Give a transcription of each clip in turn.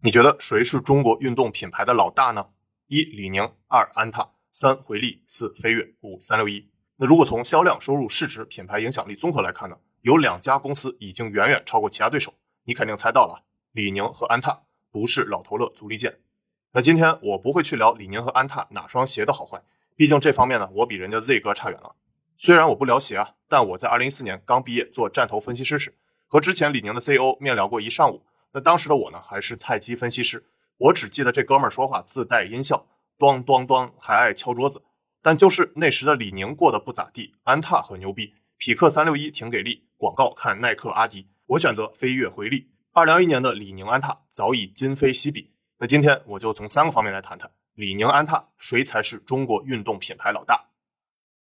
你觉得谁是中国运动品牌的老大呢？一李宁，二安踏，三回力，四飞跃，五三六一。那如果从销量、收入、市值、品牌影响力综合来看呢？有两家公司已经远远超过其他对手。你肯定猜到了，李宁和安踏不是老头乐、足力健。那今天我不会去聊李宁和安踏哪双鞋的好坏，毕竟这方面呢，我比人家 Z 哥差远了。虽然我不聊鞋啊，但我在二零一四年刚毕业做战投分析师时，和之前李宁的 CEO 面聊过一上午。那当时的我呢，还是菜鸡分析师，我只记得这哥们儿说话自带音效，咚咚咚，还爱敲桌子。但就是那时的李宁过得不咋地，安踏很牛逼，匹克三六一挺给力，广告看耐克、阿迪。我选择飞跃回力。二零二一年的李宁、安踏早已今非昔比。那今天我就从三个方面来谈谈李宁、安踏谁才是中国运动品牌老大。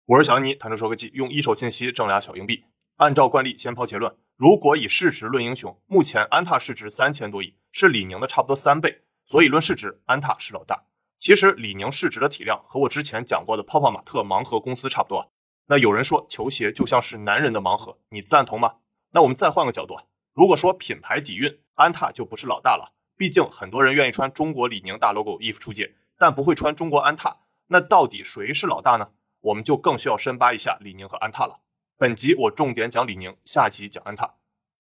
我是小安妮，谈车说科技，用一手信息挣俩小硬币。按照惯例，先抛结论。如果以市值论英雄，目前安踏市值三千多亿，是李宁的差不多三倍，所以论市值，安踏是老大。其实李宁市值的体量和我之前讲过的泡泡玛特盲盒公司差不多。那有人说球鞋就像是男人的盲盒，你赞同吗？那我们再换个角度，如果说品牌底蕴，安踏就不是老大了。毕竟很多人愿意穿中国李宁大 logo 衣服出街，但不会穿中国安踏。那到底谁是老大呢？我们就更需要深扒一下李宁和安踏了。本集我重点讲李宁，下集讲安踏。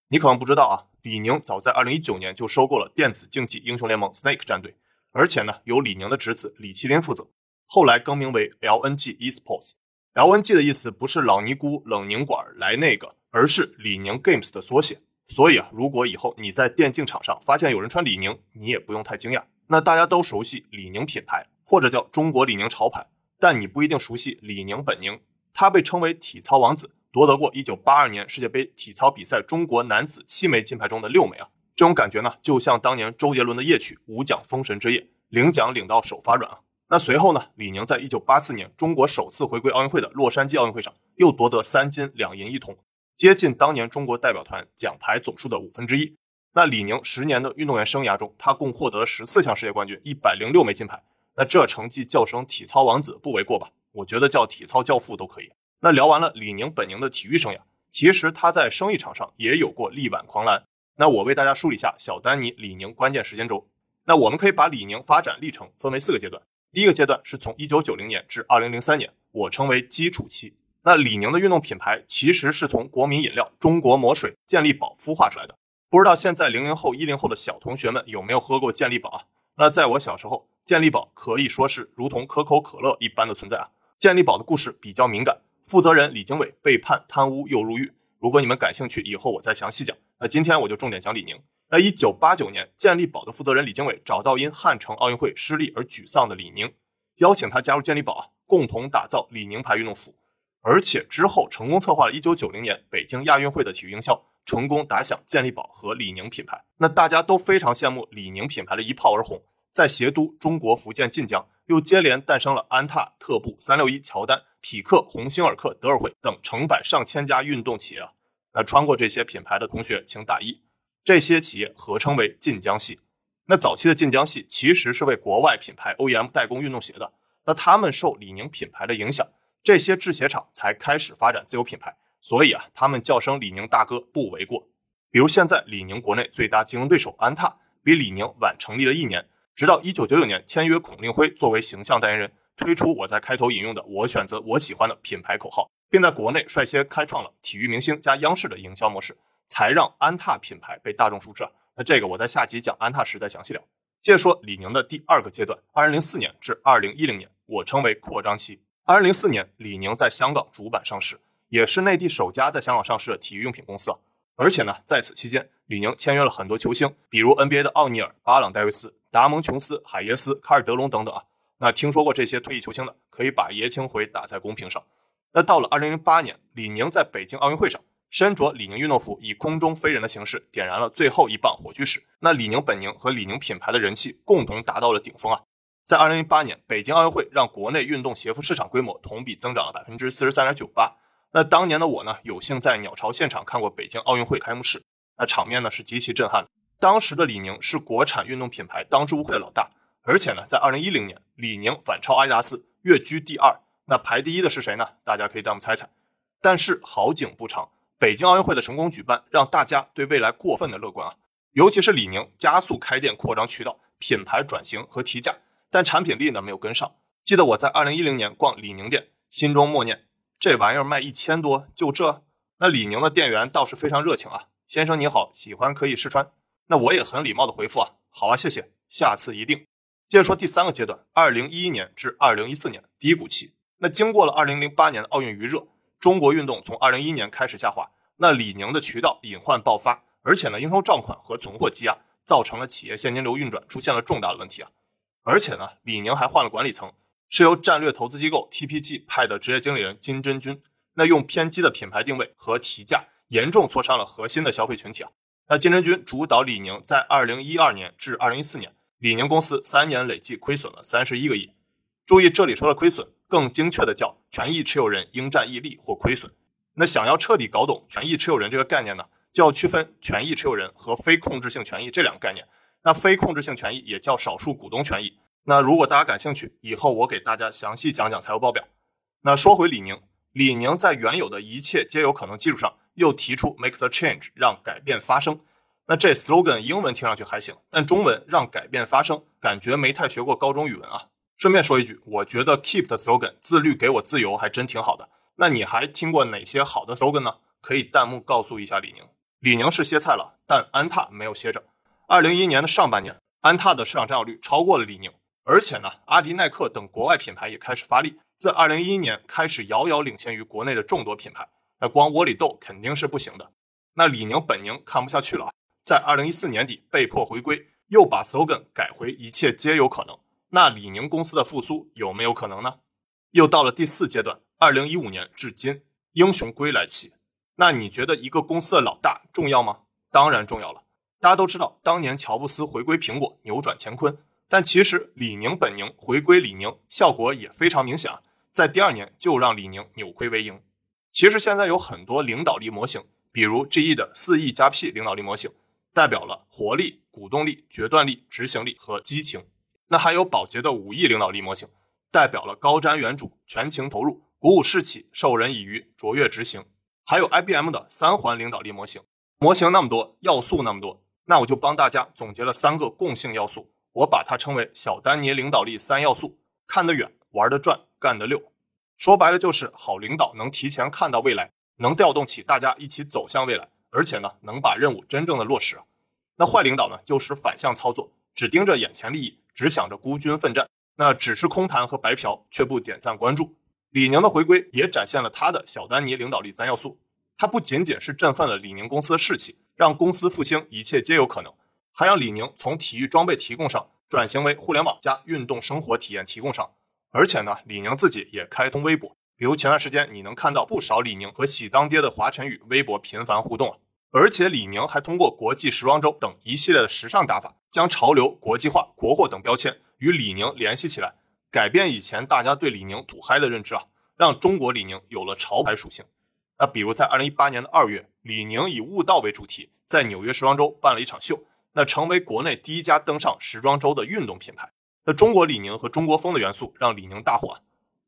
你可能不知道啊，李宁早在二零一九年就收购了电子竞技英雄联盟 Snake 战队，而且呢由李宁的侄子李麒麟负责，后来更名为 LNG Esports。LNG 的意思不是老尼姑冷凝管来那个，而是李宁 Games 的缩写。所以啊，如果以后你在电竞场上发现有人穿李宁，你也不用太惊讶。那大家都熟悉李宁品牌，或者叫中国李宁潮牌，但你不一定熟悉李宁本宁。他被称为体操王子。夺得过一九八二年世界杯体操比赛中国男子七枚金牌中的六枚啊！这种感觉呢，就像当年周杰伦的夜曲《五奖封神之夜》，领奖领到手发软啊！那随后呢，李宁在一九八四年中国首次回归奥运会的洛杉矶奥运会上，又夺得三金两银一铜，接近当年中国代表团奖牌总数的五分之一。那李宁十年的运动员生涯中，他共获得了十四项世界冠军，一百零六枚金牌。那这成绩叫声体操王子不为过吧？我觉得叫体操教父都可以。那聊完了李宁本宁的体育生涯，其实他在生意场上也有过力挽狂澜。那我为大家梳理一下小丹尼李宁关键时间轴。那我们可以把李宁发展历程分为四个阶段。第一个阶段是从一九九零年至二零零三年，我称为基础期。那李宁的运动品牌其实是从国民饮料中国魔水健力宝孵化出来的。不知道现在零零后、一零后的小同学们有没有喝过健力宝啊？那在我小时候，健力宝可以说是如同可口可乐一般的存在啊。健力宝的故事比较敏感。负责人李经纬被判贪污又入狱。如果你们感兴趣，以后我再详细讲。那今天我就重点讲李宁。那一九八九年，健力宝的负责人李经纬找到因汉城奥运会失利而沮丧的李宁，邀请他加入健力宝啊，共同打造李宁牌运动服。而且之后成功策划了一九九零年北京亚运会的体育营销，成功打响健力宝和李宁品牌。那大家都非常羡慕李宁品牌的一炮而红，在协都、中国福建晋江又接连诞生了安踏、特步、三六一、乔丹。匹克、鸿星尔克、德尔惠等成百上千家运动企业啊，那穿过这些品牌的同学请打一。这些企业合称为晋江系。那早期的晋江系其实是为国外品牌 OEM 代工运动鞋的。那他们受李宁品牌的影响，这些制鞋厂才开始发展自有品牌。所以啊，他们叫声李宁大哥不为过。比如现在李宁国内最大竞争对手安踏，比李宁晚成立了一年，直到一九九九年签约孔令辉作为形象代言人。推出我在开头引用的“我选择我喜欢的品牌”口号，并在国内率先开创了体育明星加央视的营销模式，才让安踏品牌被大众熟知。那这个我在下集讲安踏时再详细聊。接着说李宁的第二个阶段，二零零四年至二零一零年，我称为扩张期。二零零四年，李宁在香港主板上市，也是内地首家在香港上市的体育用品公司。而且呢，在此期间，李宁签约了很多球星，比如 NBA 的奥尼尔、巴朗戴维斯、达蒙琼斯、海耶斯、卡尔德隆等等啊。那听说过这些退役球星的，可以把爷青回打在公屏上。那到了二零零八年，李宁在北京奥运会上身着李宁运动服，以空中飞人的形式点燃了最后一棒火炬时，那李宁本宁和李宁品牌的人气共同达到了顶峰啊！在二零零八年北京奥运会，让国内运动鞋服市场规模同比增长了百分之四十三点九八。那当年的我呢，有幸在鸟巢现场看过北京奥运会开幕式，那场面呢是极其震撼。当时的李宁是国产运动品牌当之无愧的老大。而且呢，在二零一零年，李宁反超阿迪达斯，跃居第二。那排第一的是谁呢？大家可以弹幕猜猜。但是好景不长，北京奥运会的成功举办，让大家对未来过分的乐观啊。尤其是李宁加速开店扩张渠道、品牌转型和提价，但产品力呢没有跟上。记得我在二零一零年逛李宁店，心中默念：这玩意儿卖一千多，就这？那李宁的店员倒是非常热情啊，先生你好，喜欢可以试穿。那我也很礼貌的回复啊，好啊，谢谢，下次一定。接着说第三个阶段，二零一一年至二零一四年低谷期。那经过了二零零八年的奥运余热，中国运动从二零一一年开始下滑。那李宁的渠道隐患爆发，而且呢，应收账款和存货积压，造成了企业现金流运转出现了重大的问题啊。而且呢，李宁还换了管理层，是由战略投资机构 TPG 派的职业经理人金真君。那用偏激的品牌定位和提价，严重挫伤了核心的消费群体啊。那金真君主导李宁，在二零一二年至二零一四年，李宁公司三年累计亏损了三十一个亿。注意，这里说的亏损，更精确的叫权益持有人应占溢利或亏损。那想要彻底搞懂权益持有人这个概念呢，就要区分权益持有人和非控制性权益这两个概念。那非控制性权益也叫少数股东权益。那如果大家感兴趣，以后我给大家详细讲讲财务报表。那说回李宁，李宁在原有的一切皆有可能基础上，又提出 make the change，让改变发生。那这 slogan 英文听上去还行，但中文让改变发生，感觉没太学过高中语文啊。顺便说一句，我觉得 keep 的 slogan 自律给我自由还真挺好的。那你还听过哪些好的 slogan 呢？可以弹幕告诉一下李宁。李宁是歇菜了，但安踏没有歇着。二零一一年的上半年，安踏的市场占有率超过了李宁，而且呢，阿迪耐克等国外品牌也开始发力，自二零一一年开始遥遥领先于国内的众多品牌。那光窝里斗肯定是不行的。那李宁本宁看不下去了，在二零一四年底被迫回归，又把 slogan 改回一切皆有可能。那李宁公司的复苏有没有可能呢？又到了第四阶段。二零一五年至今，英雄归来期。那你觉得一个公司的老大重要吗？当然重要了。大家都知道，当年乔布斯回归苹果，扭转乾坤。但其实李宁本宁回归李宁，效果也非常明显啊。在第二年就让李宁扭亏为盈。其实现在有很多领导力模型，比如 GE 的四 E 加 P 领导力模型，代表了活力、鼓动力、决断力、执行力和激情。那还有宝洁的五 E 领导力模型，代表了高瞻远瞩、全情投入。鼓舞士气，授人以渔，卓越执行。还有 IBM 的三环领导力模型，模型那么多，要素那么多，那我就帮大家总结了三个共性要素，我把它称为小丹尼领导力三要素：看得远，玩得转，干得溜。说白了就是好领导能提前看到未来，能调动起大家一起走向未来，而且呢能把任务真正的落实。那坏领导呢就是反向操作，只盯着眼前利益，只想着孤军奋战，那只是空谈和白嫖，却不点赞关注。李宁的回归也展现了他的小丹尼领导力三要素。他不仅仅是振奋了李宁公司的士气，让公司复兴一切皆有可能，还让李宁从体育装备提供商转型为互联网加运动生活体验提供商。而且呢，李宁自己也开通微博，比如前段时间你能看到不少李宁和喜当爹的华晨宇微博频繁互动啊。而且李宁还通过国际时装周等一系列的时尚打法，将潮流、国际化、国货等标签与李宁联系起来。改变以前大家对李宁土嗨的认知啊，让中国李宁有了潮牌属性。那比如在二零一八年的二月，李宁以悟道为主题，在纽约时装周办了一场秀，那成为国内第一家登上时装周的运动品牌。那中国李宁和中国风的元素让李宁大火。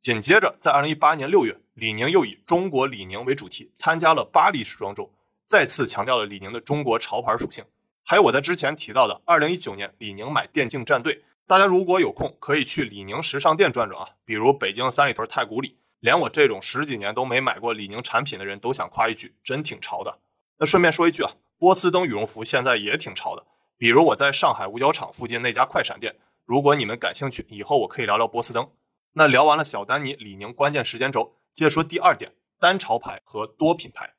紧接着在二零一八年六月，李宁又以中国李宁为主题参加了巴黎时装周，再次强调了李宁的中国潮牌属性。还有我在之前提到的二零一九年，李宁买电竞战队。大家如果有空，可以去李宁时尚店转转啊，比如北京三里屯太古里，连我这种十几年都没买过李宁产品的人都想夸一句，真挺潮的。那顺便说一句啊，波司登羽绒服现在也挺潮的，比如我在上海五角场附近那家快闪店，如果你们感兴趣，以后我可以聊聊波司登。那聊完了小丹尼、李宁关键时间轴，接着说第二点，单潮牌和多品牌。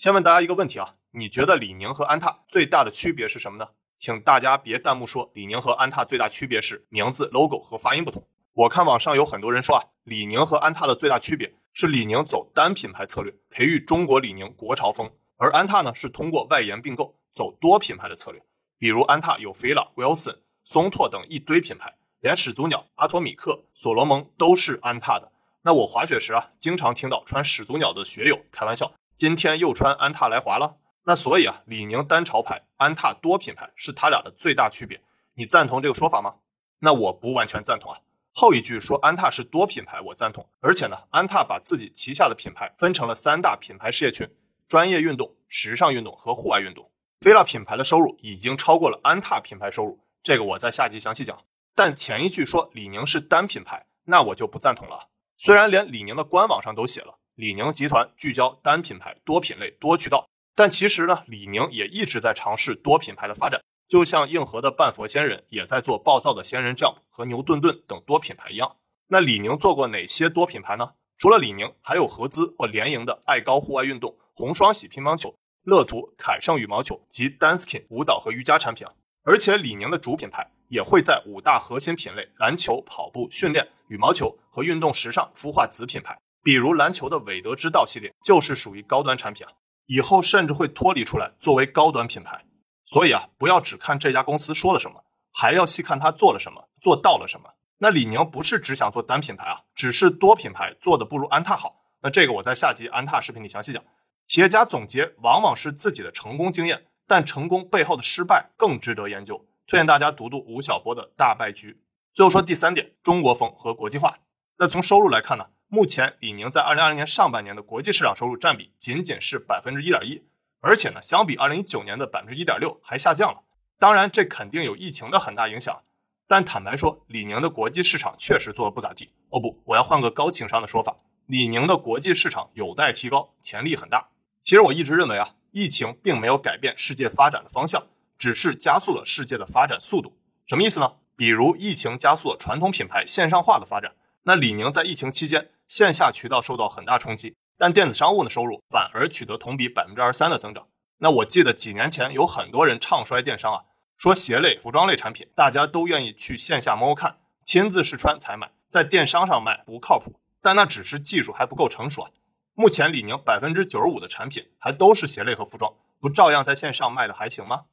先问大家一个问题啊，你觉得李宁和安踏最大的区别是什么呢？请大家别弹幕说李宁和安踏最大区别是名字、logo 和发音不同。我看网上有很多人说啊，李宁和安踏的最大区别是李宁走单品牌策略，培育中国李宁国潮风，而安踏呢是通过外延并购走多品牌的策略。比如安踏有 fila、Wilson、松拓等一堆品牌，连始祖鸟、阿托米克、所罗门都是安踏的。那我滑雪时啊，经常听到穿始祖鸟的雪友开玩笑，今天又穿安踏来华了。那所以啊，李宁单潮牌，安踏多品牌是他俩的最大区别。你赞同这个说法吗？那我不完全赞同啊。后一句说安踏是多品牌，我赞同。而且呢，安踏把自己旗下的品牌分成了三大品牌事业群：专业运动、时尚运动和户外运动。菲拉品牌的收入已经超过了安踏品牌收入，这个我在下集详细讲。但前一句说李宁是单品牌，那我就不赞同了。虽然连李宁的官网上都写了李宁集团聚焦单品牌、多品类、多渠道，但其实呢，李宁也一直在尝试多品牌的发展。就像硬核的半佛仙人也在做暴躁的仙人掌和牛顿顿等多品牌一样。那李宁做过哪些多品牌呢？除了李宁，还有合资或联营的爱高户外运动、红双喜乒乓球、乐图、凯盛羽毛球及 Danskin 舞蹈和瑜伽产品。而且李宁的主品牌也会在五大核心品类篮球、跑步、训练、羽毛球和运动时尚孵化子品牌，比如篮球的韦德之道系列就是属于高端产品啊，以后甚至会脱离出来作为高端品牌。所以啊，不要只看这家公司说了什么，还要细看它做了什么，做到了什么。那李宁不是只想做单品牌啊，只是多品牌做的不如安踏好。那这个我在下集安踏视频里详细讲。企业家总结往往是自己的成功经验，但成功背后的失败更值得研究。推荐大家读读吴晓波的大败局。最后说第三点，中国风和国际化。那从收入来看呢，目前李宁在二零二零年上半年的国际市场收入占比仅仅是百分之一点一。而且呢，相比二零一九年的百分之一点六还下降了。当然，这肯定有疫情的很大影响。但坦白说，李宁的国际市场确实做的不咋地。哦不，我要换个高情商的说法，李宁的国际市场有待提高，潜力很大。其实我一直认为啊，疫情并没有改变世界发展的方向，只是加速了世界的发展速度。什么意思呢？比如疫情加速了传统品牌线上化的发展，那李宁在疫情期间线下渠道受到很大冲击。但电子商务的收入反而取得同比百分之二十三的增长。那我记得几年前有很多人唱衰电商啊，说鞋类、服装类产品大家都愿意去线下摸摸看，亲自试穿才买，在电商上卖不靠谱。但那只是技术还不够成熟啊。目前李宁百分之九十五的产品还都是鞋类和服装，不照样在线上卖的还行吗？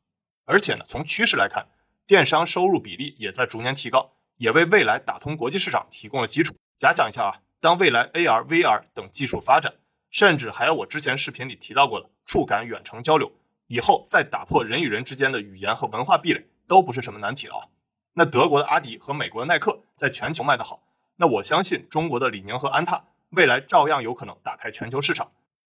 而且呢，从趋势来看，电商收入比例也在逐年提高，也为未来打通国际市场提供了基础。假想一下啊。当未来 AR、VR 等技术发展，甚至还有我之前视频里提到过的触感远程交流，以后再打破人与人之间的语言和文化壁垒，都不是什么难题了啊！那德国的阿迪和美国的耐克在全球卖得好，那我相信中国的李宁和安踏未来照样有可能打开全球市场。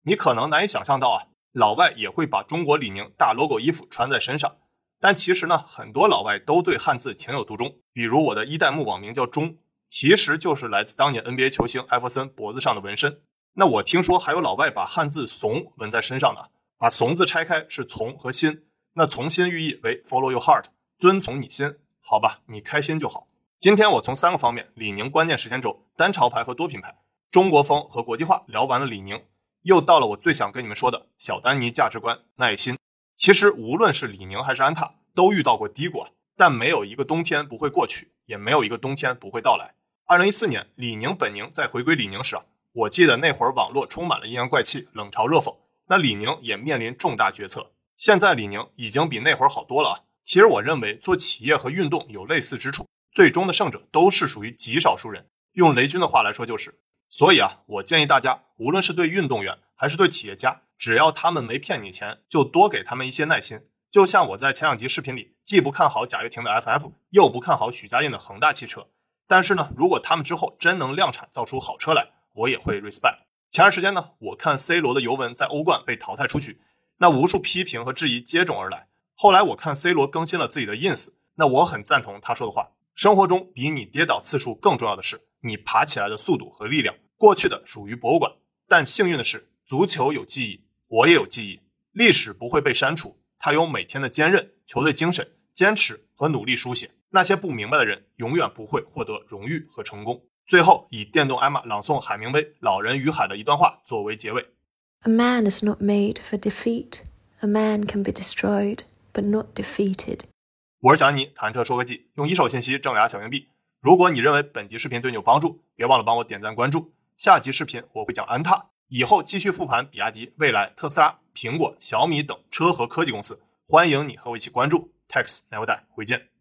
你可能难以想象到啊，老外也会把中国李宁大 logo 衣服穿在身上，但其实呢，很多老外都对汉字情有独钟，比如我的一代目网名叫钟。其实就是来自当年 NBA 球星艾弗森脖子上的纹身。那我听说还有老外把汉字“怂”纹在身上的，把“怂”字拆开是“从”和“心”。那“从心”寓意为 “Follow your heart”，遵从你心。好吧，你开心就好。今天我从三个方面：李宁关键时间轴、单潮牌和多品牌、中国风和国际化聊完了李宁，又到了我最想跟你们说的小丹尼价值观耐心。其实无论是李宁还是安踏，都遇到过低谷啊，但没有一个冬天不会过去，也没有一个冬天不会到来。二零一四年，李宁本宁在回归李宁时啊，我记得那会儿网络充满了阴阳怪气、冷嘲热讽。那李宁也面临重大决策。现在李宁已经比那会儿好多了啊。其实我认为做企业和运动有类似之处，最终的胜者都是属于极少数人。用雷军的话来说就是，所以啊，我建议大家，无论是对运动员还是对企业家，只要他们没骗你钱，就多给他们一些耐心。就像我在前两集视频里，既不看好贾跃亭的 FF，又不看好许家印的恒大汽车。但是呢，如果他们之后真能量产造出好车来，我也会 respect。前段时间呢，我看 C 罗的尤文在欧冠被淘汰出局，那无数批评和质疑接踵而来。后来我看 C 罗更新了自己的 ins，那我很赞同他说的话：生活中比你跌倒次数更重要的是你爬起来的速度和力量。过去的属于博物馆，但幸运的是，足球有记忆，我也有记忆，历史不会被删除，它有每天的坚韧、球队精神、坚持和努力书写。那些不明白的人永远不会获得荣誉和成功。最后，以电动艾玛朗诵海明威《老人与海》的一段话作为结尾：“A man is not made for defeat. A man can be destroyed, but not defeated.” 我是小安妮，谈车说科技，用一手信息挣俩小硬币。如果你认为本集视频对你有帮助，别忘了帮我点赞关注。下集视频我会讲安踏，以后继续复盘比亚迪、蔚来、特斯拉、苹果、小米等车和科技公司。欢迎你和我一起关注。Tax 来回带，回见。